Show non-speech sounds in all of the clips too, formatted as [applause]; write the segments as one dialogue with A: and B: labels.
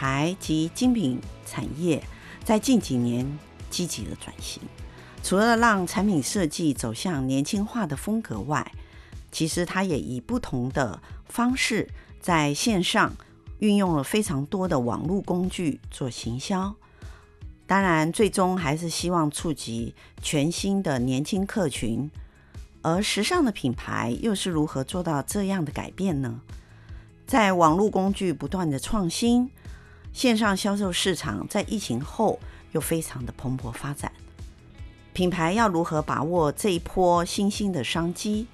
A: 牌及精品产业在近几年积极的转型，除了让产品设计走向年轻化的风格外，其实它也以不同的方式在线上运用了非常多的网络工具做行销。当然，最终还是希望触及全新的年轻客群。而时尚的品牌又是如何做到这样的改变呢？在网络工具不断的创新，线上销售市场在疫情后又非常的蓬勃发展。品牌要如何把握这一波新兴的商机？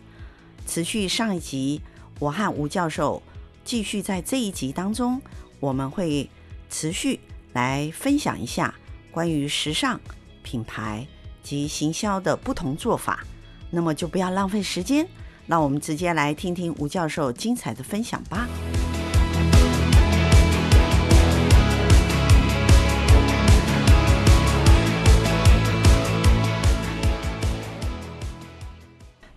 A: 持续上一集，我和吴教授继续在这一集当中，我们会持续来分享一下关于时尚品牌及行销的不同做法。那么就不要浪费时间。让我们直接来听听吴教授精彩的分享吧。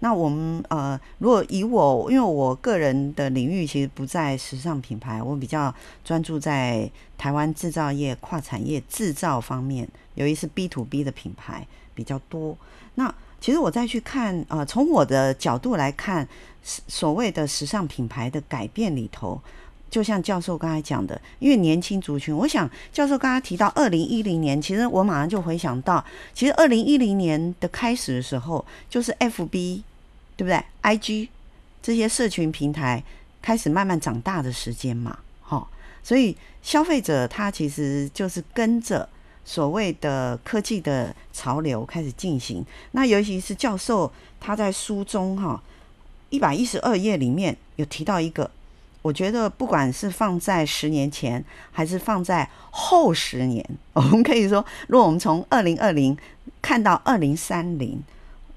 A: 那我们呃，如果以我，因为我个人的领域其实不在时尚品牌，我比较专注在台湾制造业、跨产业制造方面，尤其是 B to B 的品牌比较多。那其实我再去看，呃，从我的角度来看，所谓的时尚品牌的改变里头，就像教授刚才讲的，因为年轻族群，我想教授刚才提到二零一零年，其实我马上就回想到，其实二零一零年的开始的时候，就是 FB，对不对？IG 这些社群平台开始慢慢长大的时间嘛，哈，所以消费者他其实就是跟着。所谓的科技的潮流开始进行，那尤其是教授他在书中哈一百一十二页里面有提到一个，我觉得不管是放在十年前还是放在后十年，[laughs] 我们可以说，如果我们从二零二零看到二零三零，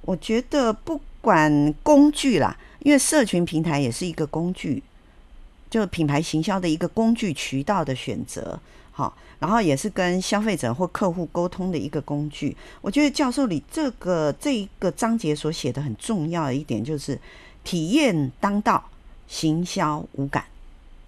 A: 我觉得不管工具啦，因为社群平台也是一个工具，就品牌行销的一个工具渠道的选择。好，然后也是跟消费者或客户沟通的一个工具。我觉得教授里这个这一个章节所写的很重要的一点就是体验当道，行销无感。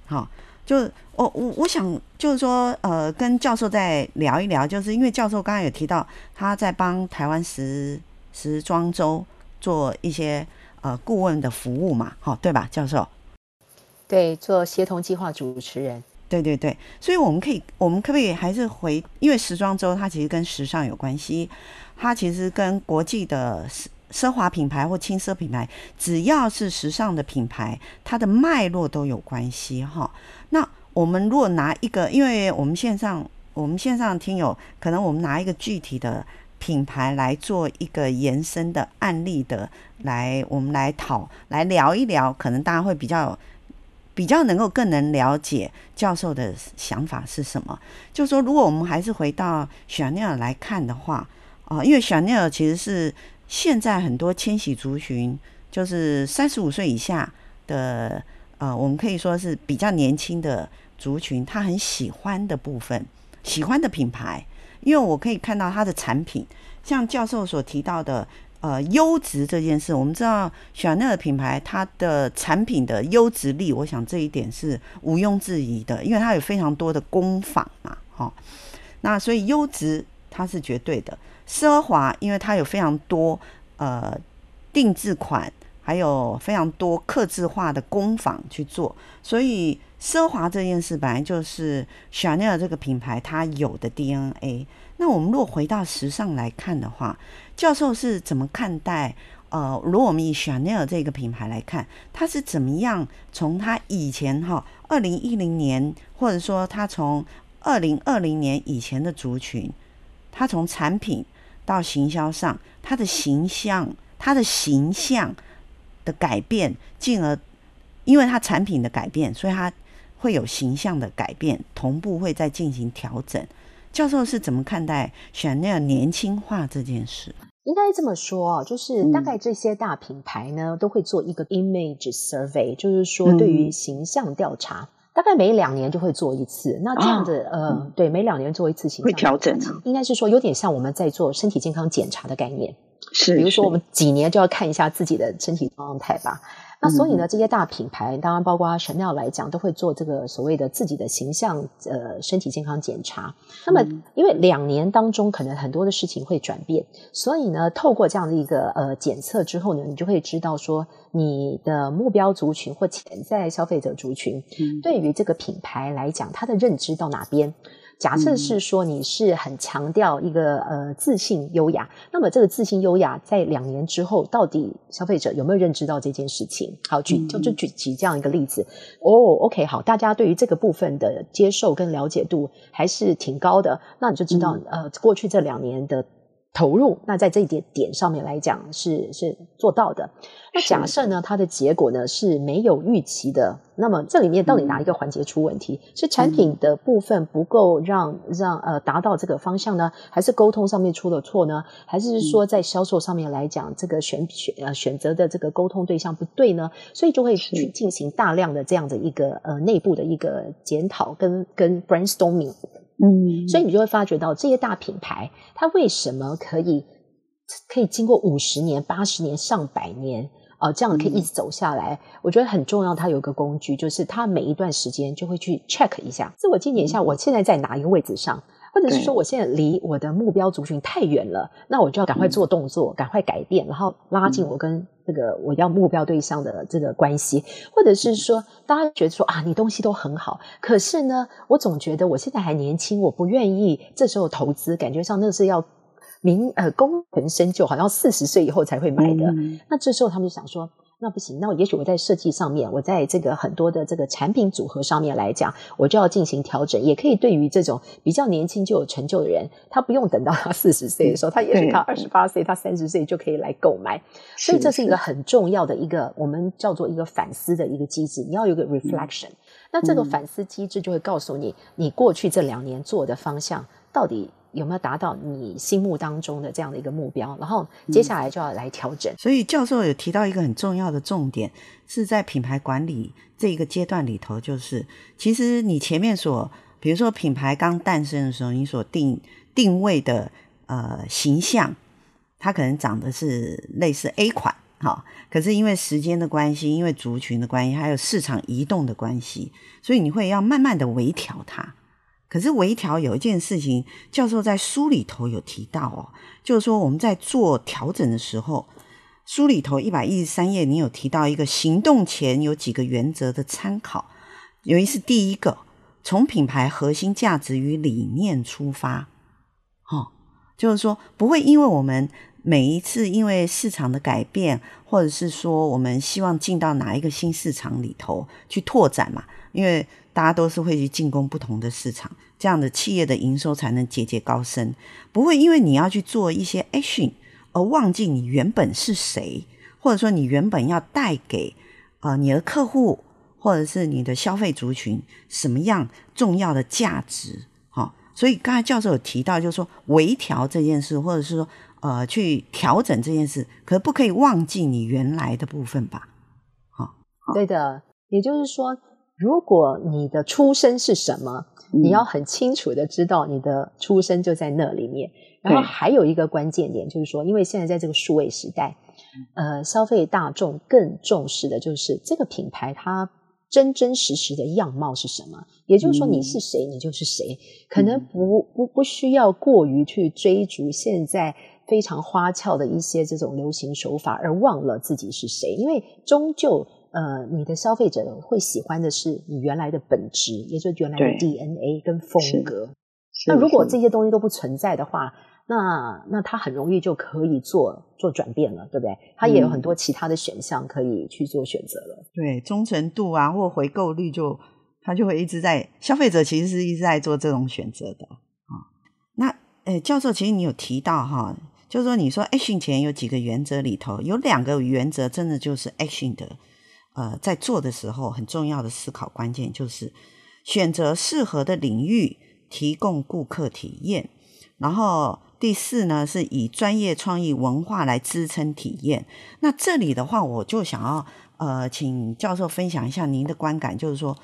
A: 好，就我我我想就是说，呃，跟教授再聊一聊，就是因为教授刚刚有提到他在帮台湾时时装周做一些呃顾问的服务嘛，好，对吧，教授？
B: 对，做协同计划主持人。
A: 对对对，所以我们可以，我们可不可以还是回？因为时装周它其实跟时尚有关系，它其实跟国际的奢奢华品牌或轻奢品牌，只要是时尚的品牌，它的脉络都有关系哈。那我们如果拿一个，因为我们线上我们线上听友，可能我们拿一个具体的品牌来做一个延伸的案例的，来我们来讨来聊一聊，可能大家会比较。比较能够更能了解教授的想法是什么？就说，如果我们还是回到雪尼尔来看的话，啊，因为雪尼尔其实是现在很多千禧族群，就是三十五岁以下的，呃，我们可以说是比较年轻的族群，他很喜欢的部分，喜欢的品牌，因为我可以看到他的产品，像教授所提到的。呃，优质这件事，我们知道香奈儿品牌它的产品的优质力，我想这一点是毋庸置疑的，因为它有非常多的工坊嘛，哈。那所以优质它是绝对的，奢华因为它有非常多呃定制款，还有非常多刻制化的工坊去做，所以奢华这件事本来就是香奈儿这个品牌它有的 DNA。那我们如果回到时尚来看的话，教授是怎么看待？呃，如果我们以 Chanel 这个品牌来看，它是怎么样从它以前哈，二零一零年，或者说它从二零二零年以前的族群，它从产品到行销上，它的形象，它的形象的改变，进而因为它产品的改变，所以它会有形象的改变，同步会再进行调整。教授是怎么看待 Chanel 年轻化这件事？
B: 应该这么说啊，就是大概这些大品牌呢，嗯、都会做一个 image survey，就是说对于形象调查，嗯、大概每两年就会做一次。那这样子，哦、呃，对，每两年做一次形象会调整。应该是说有点像我们在做身体健康检查的概念。
C: 是，
B: 比如说我们几年就要看一下自己的身体状态吧。那所以呢，这些大品牌，当然包括 Chanel 来讲，都会做这个所谓的自己的形象呃身体健康检查。那么，因为两年当中可能很多的事情会转变，所以呢，透过这样的一个呃检测之后呢，你就会知道说你的目标族群或潜在消费者族群，对于这个品牌来讲，他的认知到哪边。假设是说你是很强调一个呃自信优雅，那么这个自信优雅在两年之后，到底消费者有没有认知到这件事情？好，举就就举举这样一个例子。哦，OK，好，大家对于这个部分的接受跟了解度还是挺高的，那你就知道呃过去这两年的。投入，那在这一点点上面来讲是是做到的。那假设呢，它的结果呢是没有预期的，那么这里面到底哪一个环节出问题？嗯、是产品的部分不够让让呃达到这个方向呢，还是沟通上面出了错呢？还是说在销售上面来讲，这个选选呃选择的这个沟通对象不对呢？所以就会去进行大量的这样的一个呃内部的一个检讨跟跟 brainstorming。嗯，所以你就会发觉到这些大品牌，它为什么可以可以经过五十年、八十年、上百年啊、呃，这样可以一直走下来？嗯、我觉得很重要，它有一个工具，就是它每一段时间就会去 check 一下，自我检点一下，我现在在哪一个位置上。或者是说，我现在离我的目标族群太远了，那我就要赶快做动作，赶快改变，然后拉近我跟这个我要目标对象的这个关系。或者是说，大家觉得说啊，你东西都很好，可是呢，我总觉得我现在还年轻，我不愿意这时候投资，感觉上那是要名呃功成身就，好像四十岁以后才会买的。那这时候他们就想说。那不行，那我也许我在设计上面，我在这个很多的这个产品组合上面来讲，我就要进行调整。也可以对于这种比较年轻就有成就的人，他不用等到他四十岁的时候，他也许他二十八岁，他三十岁就可以来购买。所以这是一个很重要的一个我们叫做一个反思的一个机制。你要有个 reflection，那这个反思机制就会告诉你，你过去这两年做的方向到底。有没有达到你心目当中的这样的一个目标？然后接下来就要来调整。
A: 嗯。所以教授有提到一个很重要的重点，是在品牌管理这一个阶段里头，就是其实你前面所，比如说品牌刚诞生的时候，你所定定位的呃形象，它可能长得是类似 A 款，哈，可是因为时间的关系，因为族群的关系，还有市场移动的关系，所以你会要慢慢的微调它。可是微调有一件事情，教授在书里头有提到哦，就是说我们在做调整的时候，书里头一百一十三页，你有提到一个行动前有几个原则的参考，尤其是第一个，从品牌核心价值与理念出发，哦，就是说不会因为我们每一次因为市场的改变，或者是说我们希望进到哪一个新市场里头去拓展嘛，因为。大家都是会去进攻不同的市场，这样的企业的营收才能节节高升。不会因为你要去做一些 action 而忘记你原本是谁，或者说你原本要带给呃你的客户或者是你的消费族群什么样重要的价值。哈、所以刚才教授有提到，就是说微调这件事，或者是说呃去调整这件事，可不可以忘记你原来的部分吧？
B: 好、对的，也就是说。如果你的出身是什么，你要很清楚的知道你的出身就在那里面。然后还有一个关键点就是说，因为现在在这个数位时代，呃，消费大众更重视的就是这个品牌它真真实实的样貌是什么。也就是说，你是谁，你就是谁，可能不不不需要过于去追逐现在非常花俏的一些这种流行手法，而忘了自己是谁，因为终究。呃，你的消费者会喜欢的是你原来的本质，也就是原来的 DNA 跟风格。那如果这些东西都不存在的话，那那他很容易就可以做做转变了，对不对？他也有很多其他的选项可以去做选择了。
A: 嗯、对，忠诚度啊，或回购率就他就会一直在消费者其实是一直在做这种选择的啊。那呃，教授，其实你有提到哈，就是说你说 action 前有几个原则里头有两个原则，真的就是 action 的。呃，在做的时候，很重要的思考关键就是选择适合的领域，提供顾客体验。然后第四呢，是以专业创意文化来支撑体验。那这里的话，我就想要呃，请教授分享一下您的观感，就是说，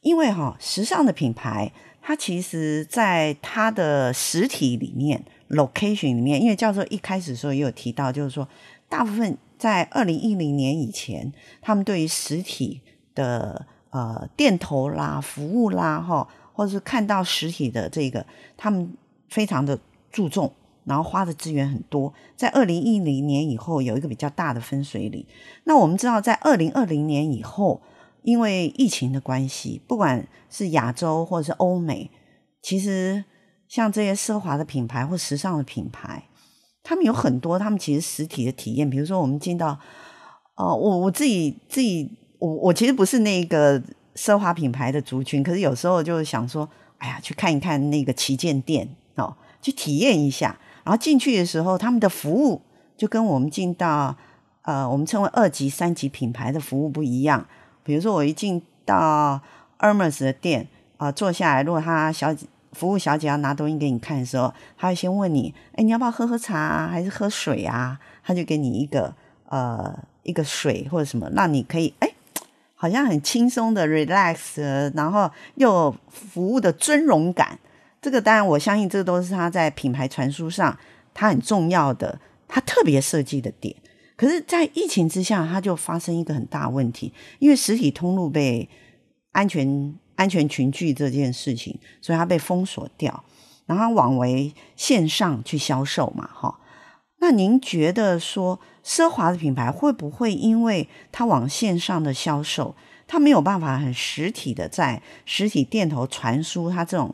A: 因为哈，时尚的品牌，它其实在它的实体里面，location 里面，因为教授一开始的时候也有提到，就是说，大部分在二零一零年以前，他们对于实体的呃店头啦、服务啦，哈，或者是看到实体的这个，他们非常的注重，然后花的资源很多。在二零一零年以后，有一个比较大的分水岭。那我们知道，在二零二零年以后。因为疫情的关系，不管是亚洲或者是欧美，其实像这些奢华的品牌或时尚的品牌，他们有很多，他们其实实体的体验，比如说我们进到，哦，我我自己自己，我我其实不是那个奢华品牌的族群，可是有时候就是想说，哎呀，去看一看那个旗舰店哦，去体验一下，然后进去的时候，他们的服务就跟我们进到呃，我们称为二级、三级品牌的服务不一样。比如说，我一进到 Hermes 的店啊、坐下来，如果他小姐服务小姐要拿东西给你看的时候，她会先问你：“哎，你要不要喝喝茶啊，还是喝水啊？”她就给你一个呃一个水或者什么，让你可以哎，好像很轻松的 relax，然后又服务的尊荣感。这个当然，我相信这都是他在品牌传输上他很重要的，他特别设计的点。可是，在疫情之下，它就发生一个很大问题，因为实体通路被安全安全群聚这件事情，所以它被封锁掉，然后往为线上去销售嘛，哈。那您觉得说，奢华的品牌会不会因为它往线上的销售，它没有办法很实体的在实体店头传输它这种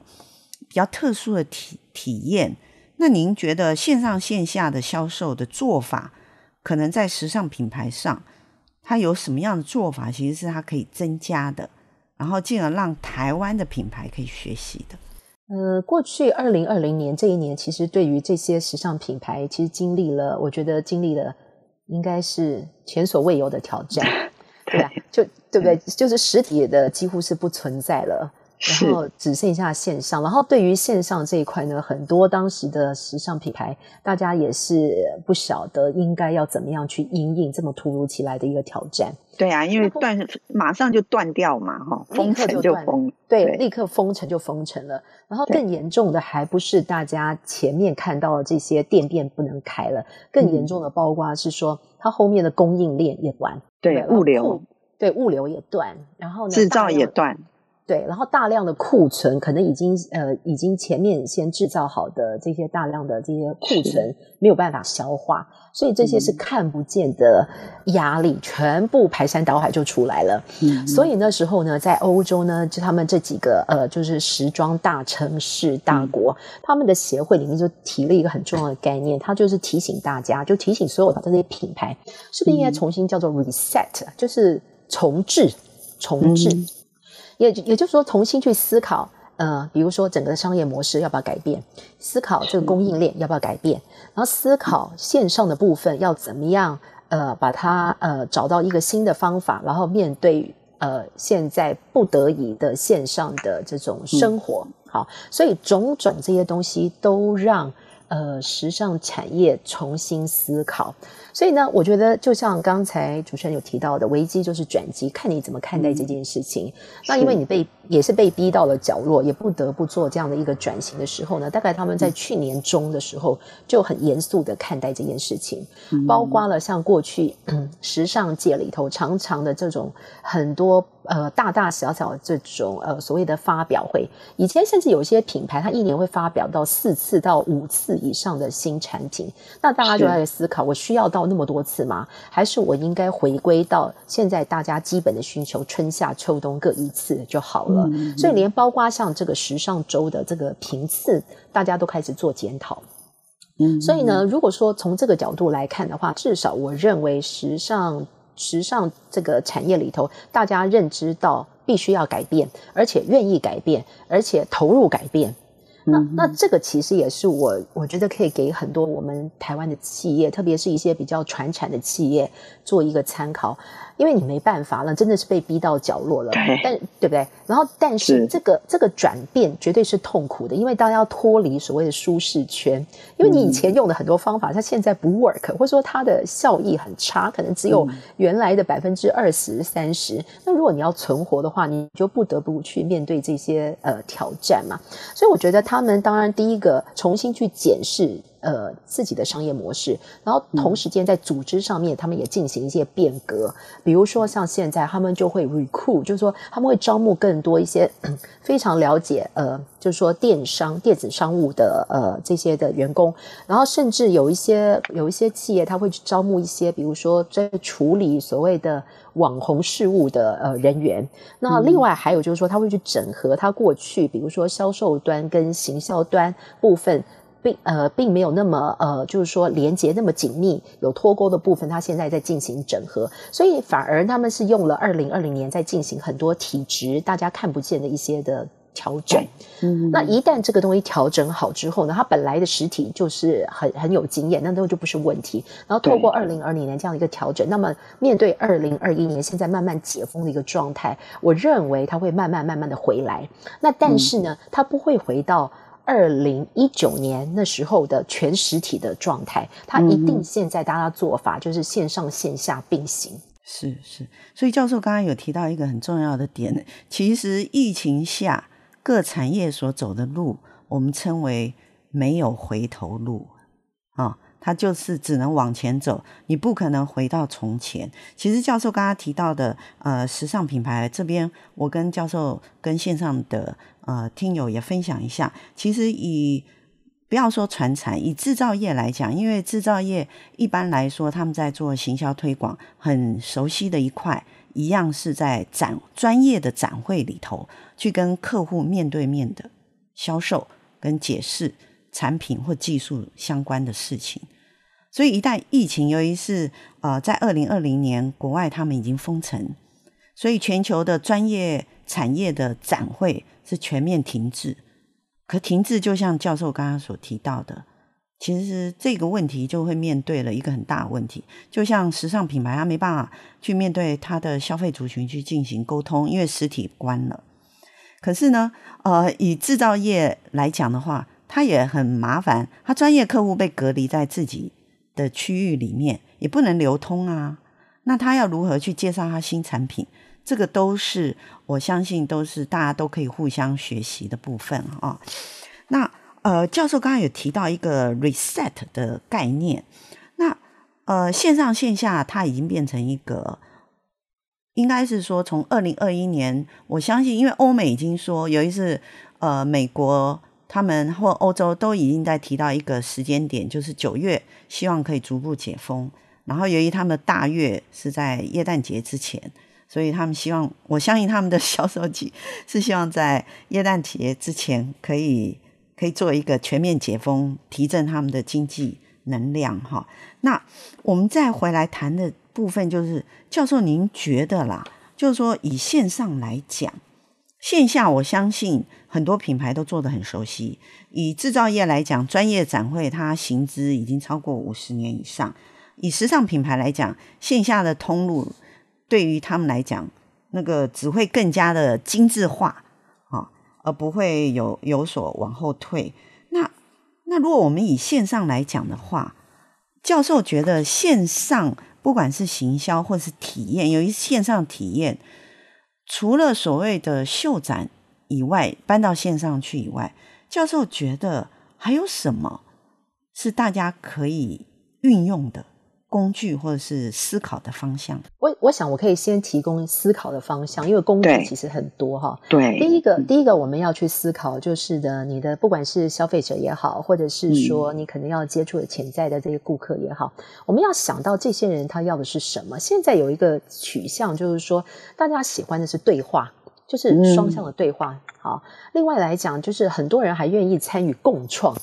A: 比较特殊的体体验？那您觉得线上线下的销售的做法？可能在时尚品牌上，它有什么样的做法，其实是它可以增加的，然后进而让台湾的品牌可以学习的。
B: 呃，过去二零二零年这一年，其实对于这些时尚品牌，其实经历了，我觉得经历了应该是前所未有的挑战，[laughs] 对吧？就对不对？就是实体的几乎是不存在了。然后只剩下线上，然后对于线上这一块呢，很多当时的时尚品牌，大家也是不晓得应该要怎么样去应应这么突如其来的一个挑战。
C: 对啊，因为断马上就断掉嘛，哈，封城就封，
B: 对，对，立刻封城就封城了。然后更严重的还不是大家前面看到的这些店店不能开了，更严重的包括是说它后面的供应链也断，
C: 对，物流，
B: 对，物流也断，然后呢，
C: 制造也断。
B: 对，然后大量的库存可能已经呃已经前面先制造好的这些大量的这些库存没有办法消化，所以这些是看不见的压力，嗯、全部排山倒海就出来了。嗯，所以那时候呢，在欧洲呢，就他们这几个呃就是时装大城市大国，嗯、他们的协会里面就提了一个很重要的概念，他就是提醒大家，就提醒所有的这些品牌，是不是应该重新叫做 reset，就是重置，重置。嗯也也就是说，重新去思考，呃，比如说整个商业模式要不要改变，思考这个供应链要不要改变，然后思考线上的部分要怎么样，呃，把它呃找到一个新的方法，然后面对呃现在不得已的线上的这种生活，好，所以种种这些东西都让呃时尚产业重新思考。所以呢，我觉得就像刚才主持人有提到的，危机就是转机，看你怎么看待这件事情。嗯、那因为你被也是被逼到了角落，也不得不做这样的一个转型的时候呢，大概他们在去年中的时候就很严肃的看待这件事情，嗯、包括了像过去、嗯、[clears throat] 时尚界里头常常的这种很多呃大大小小的这种呃所谓的发表会，以前甚至有些品牌它一年会发表到四次到五次以上的新产品，那大家就在思考，我需要到。那么多次吗？还是我应该回归到现在大家基本的需求，春夏秋冬各一次就好了。所以连包括像这个时尚周的这个频次，大家都开始做检讨。嗯，所以呢，如果说从这个角度来看的话，至少我认为时尚时尚这个产业里头，大家认知到必须要改变，而且愿意改变，而且投入改变。那那这个其实也是我我觉得可以给很多我们台湾的企业，特别是一些比较传产的企业做一个参考。因为你没办法了，真的是被逼到角落了。
C: 对，
B: 但对不对？然后，但是这个是这个转变绝对是痛苦的，因为大家要脱离所谓的舒适圈，因为你以前用的很多方法，它现在不 work，或者说它的效益很差，可能只有原来的百分之二十三十。那如果你要存活的话，你就不得不去面对这些呃挑战嘛。所以我觉得他们当然第一个重新去检视。呃，自己的商业模式，然后同时间在组织上面，他们也进行一些变革。比如说，像现在他们就会 recruit，就是说他们会招募更多一些 [coughs] 非常了解呃，就是说电商、电子商务的呃这些的员工。然后甚至有一些有一些企业，他会去招募一些，比如说在处理所谓的网红事务的呃人员。那另外还有就是说，他会去整合他过去，比如说销售端跟行销端部分。并呃并没有那么呃，就是说连接那么紧密，有脱钩的部分，它现在在进行整合，所以反而他们是用了二零二零年在进行很多体质大家看不见的一些的调整。嗯，那一旦这个东西调整好之后呢，它本来的实体就是很很有经验，那都就不是问题。然后透过二零二零年这样一个调整，那么面对二零二一年现在慢慢解封的一个状态，我认为它会慢慢慢慢的回来。那但是呢，它不会回到。二零一九年那时候的全实体的状态，它一定现在大家做法就是线上线下并行。
A: 是是，所以教授刚刚有提到一个很重要的点，其实疫情下各产业所走的路，我们称为没有回头路啊。哦它就是只能往前走，你不可能回到从前。其实教授刚刚提到的，呃，时尚品牌这边，我跟教授跟线上的呃听友也分享一下。其实以不要说传产，以制造业来讲，因为制造业一般来说他们在做行销推广，很熟悉的一块，一样是在展专业的展会里头去跟客户面对面的销售跟解释。产品或技术相关的事情，所以一旦疫情，由于是呃在二零二零年国外他们已经封城，所以全球的专业产业的展会是全面停滞。可停滞就像教授刚刚所提到的，其实这个问题就会面对了一个很大的问题，就像时尚品牌，它没办法去面对它的消费族群去进行沟通，因为实体关了。可是呢，呃，以制造业来讲的话，它也很麻烦，它专业客户被隔离在自己的区域里面，也不能流通啊。那他要如何去介绍他新产品？这个都是我相信都是大家都可以互相学习的部分啊。那呃，教授刚刚有提到一个 reset 的概念，那呃，线上线下它已经变成一个，应该是说从二零二一年，我相信因为欧美已经说有一次呃美国。他们或欧洲都已经在提到一个时间点，就是九月，希望可以逐步解封。然后由于他们的大月是在耶诞节之前，所以他们希望，我相信他们的销售季是希望在耶诞节之前可以可以做一个全面解封，提振他们的经济能量。哈，那我们再回来谈的部分就是，教授您觉得啦，就是说以线上来讲。线下，我相信很多品牌都做得很熟悉。以制造业来讲，专业展会它行之已经超过五十年以上。以时尚品牌来讲，线下的通路对于他们来讲，那个只会更加的精致化啊，而不会有有所往后退。那那如果我们以线上来讲的话，教授觉得线上不管是行销或是体验，由于线上体验。除了所谓的秀展以外，搬到线上去以外，教授觉得还有什么是大家可以运用的？工具或者是思考的方向？
B: 我我想我可以先提供思考的方向，因为工具其实很多哈。
C: 对，
B: 第一个第一个我们要去思考就是的，你的不管是消费者也好，或者是说你可能要接触的潜在的这些顾客也好，嗯，我们要想到这些人他要的是什么。现在有一个取向就是说，大家喜欢的是对话，就是双向的对话。嗯，好，另外来讲，就是很多人还愿意参与共创。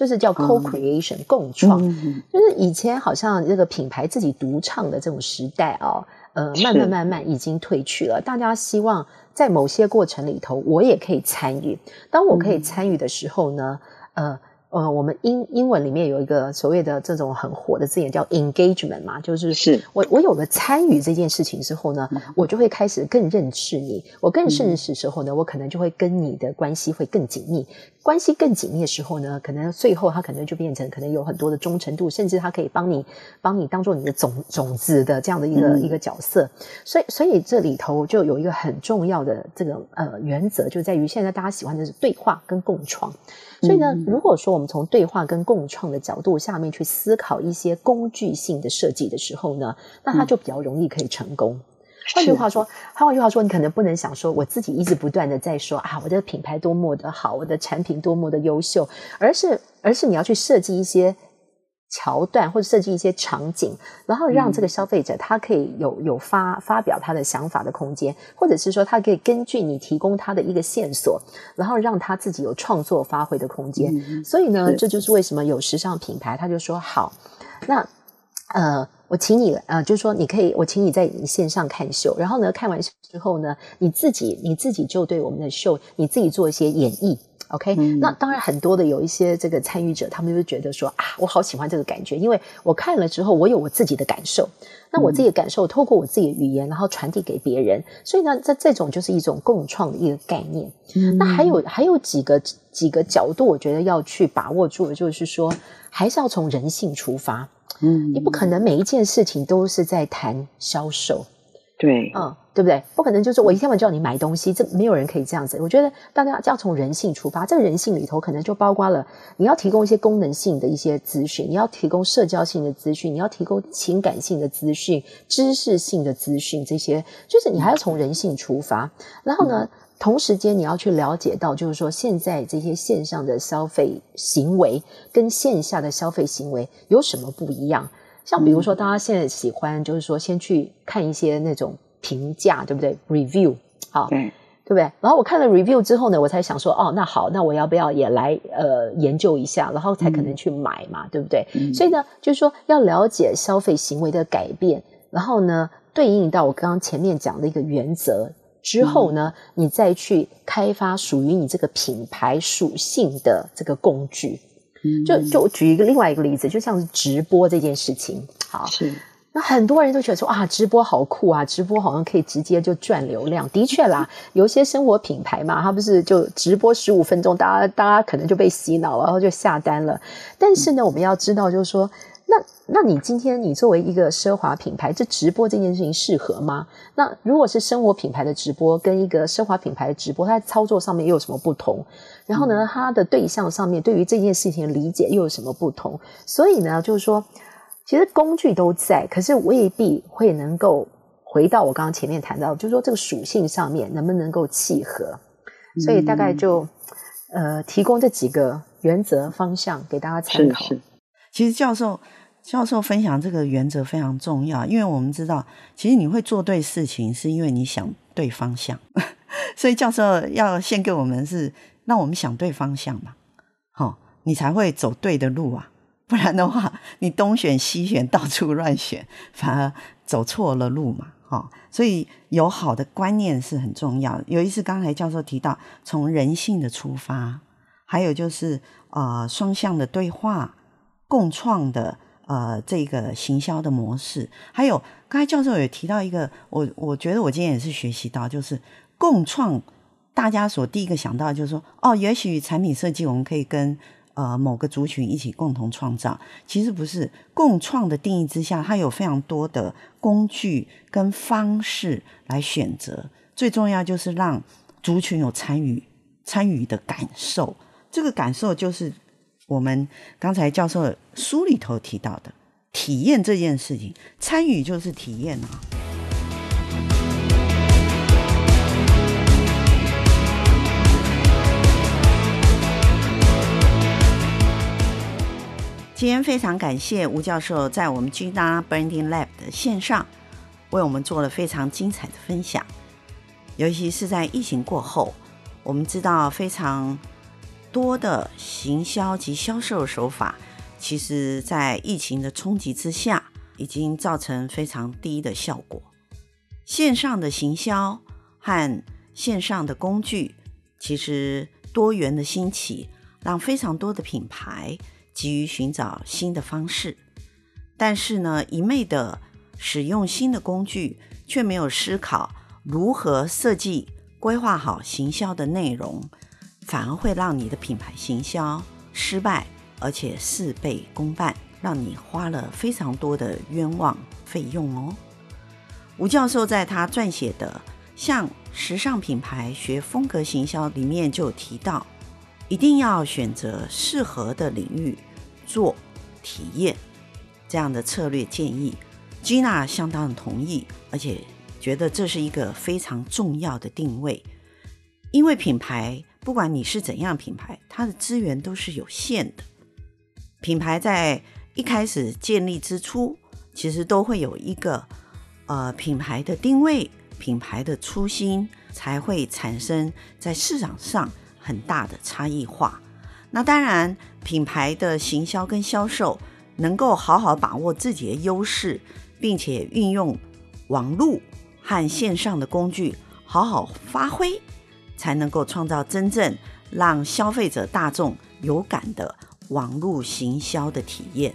B: 就是叫 co-creation、嗯、共创、嗯，就是以前好像这个品牌自己独唱的这种时代啊，呃，慢慢慢慢已经退去了。大家希望在某些过程里头，我也可以参与。当我可以参与的时候呢，嗯、呃，呃，我们英英文里面有一个所谓的这种很火的字眼叫 engagement 嘛，就是是我我有了参与这件事情之后呢，嗯、我就会开始更认识你。我更认识的时候呢，嗯、我可能就会跟你的关系会更紧密。关系更紧密的时候呢，可能最后他可能就变成可能有很多的忠诚度，甚至他可以帮你帮你当做你的种种子的这样的一个、嗯、一个角色。所以所以这里头就有一个很重要的这个呃原则，就在于现在大家喜欢的是对话跟共创。所以呢，如果说我们从对话跟共创的角度下面去思考一些工具性的设计的时候呢，那它就比较容易可以成功。换句话说，换句话说，你可能不能想说我自己一直不断的在说啊，我的品牌多么的好，我的产品多么的优秀，而是而是你要去设计一些。桥段或者设计一些场景，然后让这个消费者他可以有有发发表他的想法的空间，或者是说他可以根据你提供他的一个线索，然后让他自己有创作发挥的空间。嗯、所以呢，这就是为什么有时尚品牌他就说好，那呃，我请你呃，就是说你可以，我请你在线上看秀，然后呢，看完秀之后呢，你自己你自己就对我们的秀你自己做一些演绎。OK，嗯，那当然很多的有一些这个参与者，他们就觉得说啊，我好喜欢这个感觉，因为我看了之后，我有我自己的感受。那我自己的感受，透过我自己的语言，然后传递给别人。所以呢，这这种就是一种共创的一个概念。嗯，那还有还有几个几个角度，我觉得要去把握住的，就是说，还是要从人性出发。嗯，你不可能每一件事情都是在谈销售。
C: 对，
B: 嗯。对不对？不可能，就是我一天晚上叫你买东西，这没有人可以这样子。我觉得大家要从人性出发，这个人性里头可能就包括了你要提供一些功能性的一些资讯，你要提供社交性的资讯，你要提供情感性的资讯、知识性的资讯，这些就是你还要从人性出发。然后呢，同时间你要去了解到，就是说现在这些线上的消费行为跟线下的消费行为有什么不一样？像比如说，大家现在喜欢就是说先去看一些那种。评价对不对？Review 好，对，对不对？然后我看了 Review 之后呢，我才想说，哦，那好，那我要不要也来呃研究一下，然后才可能去买嘛，嗯、对不对？嗯、所以呢，就是说要了解消费行为的改变，然后呢，对应到我刚刚前面讲的一个原则之后呢，嗯、你再去开发属于你这个品牌属性的这个工具。嗯，就就举一个另外一个例子，就像是直播这件事情，好是。那很多人都觉得说啊，直播好酷啊，直播好像可以直接就赚流量。的确啦，有一些生活品牌嘛，它不是就直播十五分钟，大家大家可能就被洗脑了，然后就下单了。但是呢，我们要知道，就是说，那那你今天你作为一个奢华品牌，这直播这件事情适合吗？那如果是生活品牌的直播，跟一个奢华品牌的直播，它在操作上面又有什么不同？然后呢，它的对象上面对于这件事情的理解又有什么不同？所以呢，就是说。其实工具都在，可是未必会能够回到我刚刚前面谈到，就是说这个属性上面能不能够契合，所以大概就呃提供这几个原则方向给大家参考。是是，
A: 其实教授教授分享这个原则非常重要，因为我们知道，其实你会做对事情，是因为你想对方向，[laughs] 所以教授要献给我们是让我们想对方向嘛，好，你才会走对的路啊。不然的话，你东选西选，到处乱选，反而走错了路嘛。哈，所以有好的观念是很重要。有一次，刚才教授提到从人性的出发，还有就是呃双向的对话、共创的呃这个行销的模式，还有刚才教授也提到一个，我我觉得我今天也是学习到，就是共创，大家所第一个想到就是说，哦，也许产品设计我们可以跟。呃，某个族群一起共同创造，其实不是共创的定义之下，它有非常多的工具跟方式来选择。最重要就是让族群有参与参与的感受，这个感受就是我们刚才教授书里头提到的体验这件事情，参与就是体验啊。今天非常感谢吴教授在我们 Gina Branding Lab 的线上为我们做了非常精彩的分享，尤其是在疫情过后，我们知道非常多的行销及销售手法，其实在疫情的冲击之下，已经造成非常低的效果。线上的行销和线上的工具，其实多元的兴起。让非常多的品牌急于寻找新的方式，但是呢，一昧的使用新的工具，却没有思考如何设计、规划好行销的内容，反而会让你的品牌行销失败，而且事倍功半，让你花了非常多的冤枉费用哦。吴教授在他撰写的《向时尚品牌学风格行销》里面就提到。一定要选择适合的领域做体验，这样的策略建议，Gina 相当同意，而且觉得这是一个非常重要的定位。因为品牌，不管你是怎样品牌，它的资源都是有限的。品牌在一开始建立之初，其实都会有一个呃品牌的定位、品牌的初心，才会产生在市场上。很大的差异化，那当然，品牌的行销跟销售能够好好把握自己的优势，并且运用网络和线上的工具好好发挥，才能够创造真正让消费者大众有感的网络行销的体验。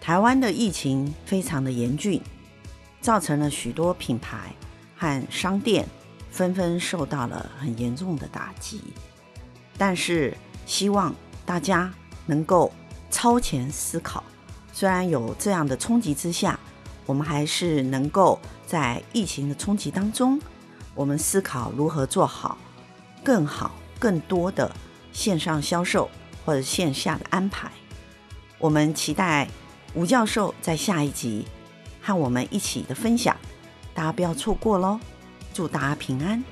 A: 台湾的疫情非常的严峻，造成了许多品牌和商店纷纷受到了很严重的打击。但是，希望大家能够超前思考。虽然有这样的冲击之下，我们还是能够在疫情的冲击当中，我们思考如何做好更好、更多的线上销售或者线下的安排。我们期待吴教授在下一集和我们一起的分享，大家不要错过喽！祝大家平安。